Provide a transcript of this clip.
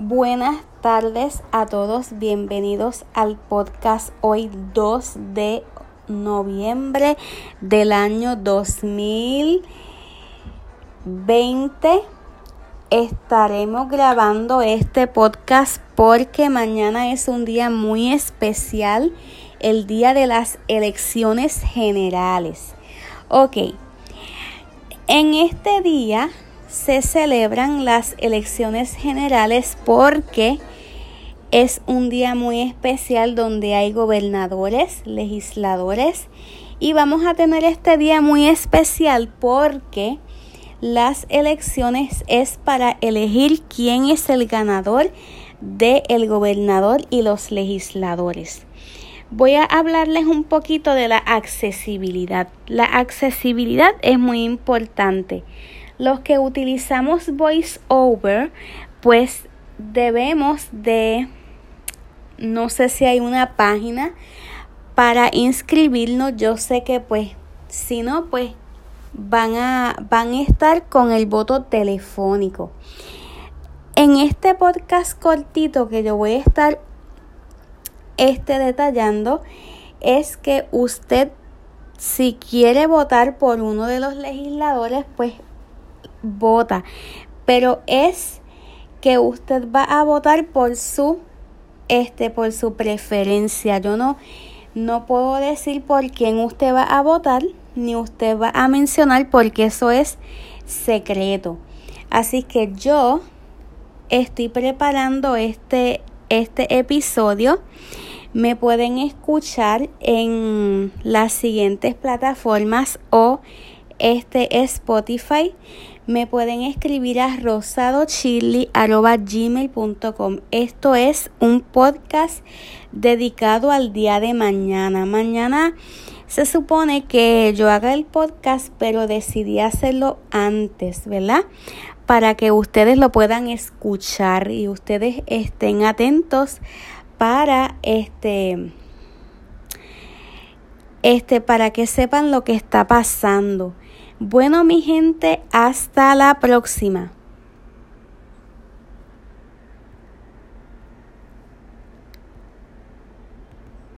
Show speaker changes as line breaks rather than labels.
Buenas tardes a todos, bienvenidos al podcast hoy 2 de noviembre del año 2020. Estaremos grabando este podcast porque mañana es un día muy especial, el día de las elecciones generales. Ok, en este día se celebran las elecciones generales porque es un día muy especial donde hay gobernadores, legisladores y vamos a tener este día muy especial porque las elecciones es para elegir quién es el ganador del el gobernador y los legisladores. Voy a hablarles un poquito de la accesibilidad. La accesibilidad es muy importante los que utilizamos VoiceOver, pues debemos de, no sé si hay una página para inscribirnos. Yo sé que pues, si no, pues van a, van a estar con el voto telefónico. En este podcast cortito que yo voy a estar este detallando es que usted si quiere votar por uno de los legisladores, pues vota, pero es que usted va a votar por su este por su preferencia. Yo no no puedo decir por quién usted va a votar ni usted va a mencionar porque eso es secreto. Así que yo estoy preparando este este episodio. Me pueden escuchar en las siguientes plataformas o este Spotify me pueden escribir a rosadochili.gmail.com. Esto es un podcast dedicado al día de mañana. Mañana se supone que yo haga el podcast, pero decidí hacerlo antes, ¿verdad? Para que ustedes lo puedan escuchar y ustedes estén atentos para este este para que sepan lo que está pasando. Bueno, mi gente, hasta la próxima.